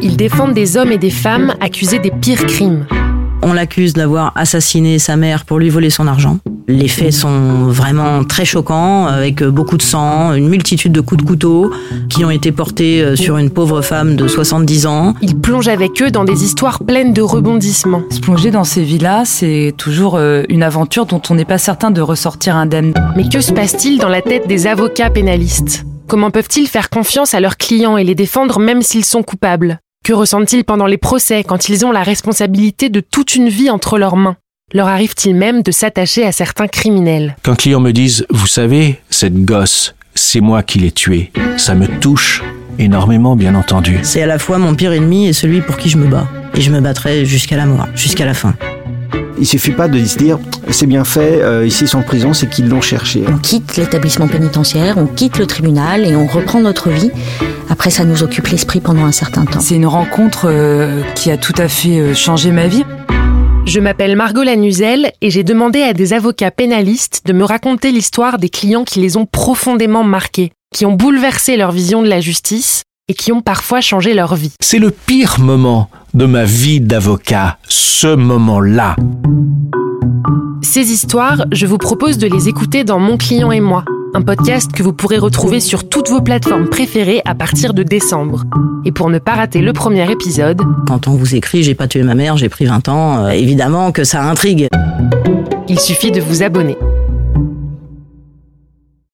Ils défendent des hommes et des femmes accusés des pires crimes. On l'accuse d'avoir assassiné sa mère pour lui voler son argent. Les faits sont vraiment très choquants, avec beaucoup de sang, une multitude de coups de couteau qui ont été portés euh, sur une pauvre femme de 70 ans. Ils plongent avec eux dans des histoires pleines de rebondissements. Se plonger dans ces vies-là, c'est toujours euh, une aventure dont on n'est pas certain de ressortir indemne. Mais que se passe-t-il dans la tête des avocats pénalistes? Comment peuvent-ils faire confiance à leurs clients et les défendre même s'ils sont coupables? Que ressentent-ils pendant les procès quand ils ont la responsabilité de toute une vie entre leurs mains? Leur arrive-t-il même de s'attacher à certains criminels? Qu'un client me dise Vous savez, cette gosse, c'est moi qui l'ai tuée, ça me touche énormément, bien entendu. C'est à la fois mon pire ennemi et celui pour qui je me bats. Et je me battrai jusqu'à la mort, jusqu'à la fin. Il suffit pas de se dire c'est bien fait, euh, ici ils sont en prison, c'est qu'ils l'ont cherché. On quitte l'établissement pénitentiaire, on quitte le tribunal et on reprend notre vie. Après, ça nous occupe l'esprit pendant un certain temps. C'est une rencontre euh, qui a tout à fait euh, changé ma vie. Je m'appelle Margot Lanuzel et j'ai demandé à des avocats pénalistes de me raconter l'histoire des clients qui les ont profondément marqués, qui ont bouleversé leur vision de la justice et qui ont parfois changé leur vie. C'est le pire moment de ma vie d'avocat, ce moment-là. Ces histoires, je vous propose de les écouter dans Mon client et moi, un podcast que vous pourrez retrouver sur toutes vos plateformes préférées à partir de décembre. Et pour ne pas rater le premier épisode, Quand on vous écrit J'ai pas tué ma mère, j'ai pris 20 ans, euh, évidemment que ça intrigue. il suffit de vous abonner.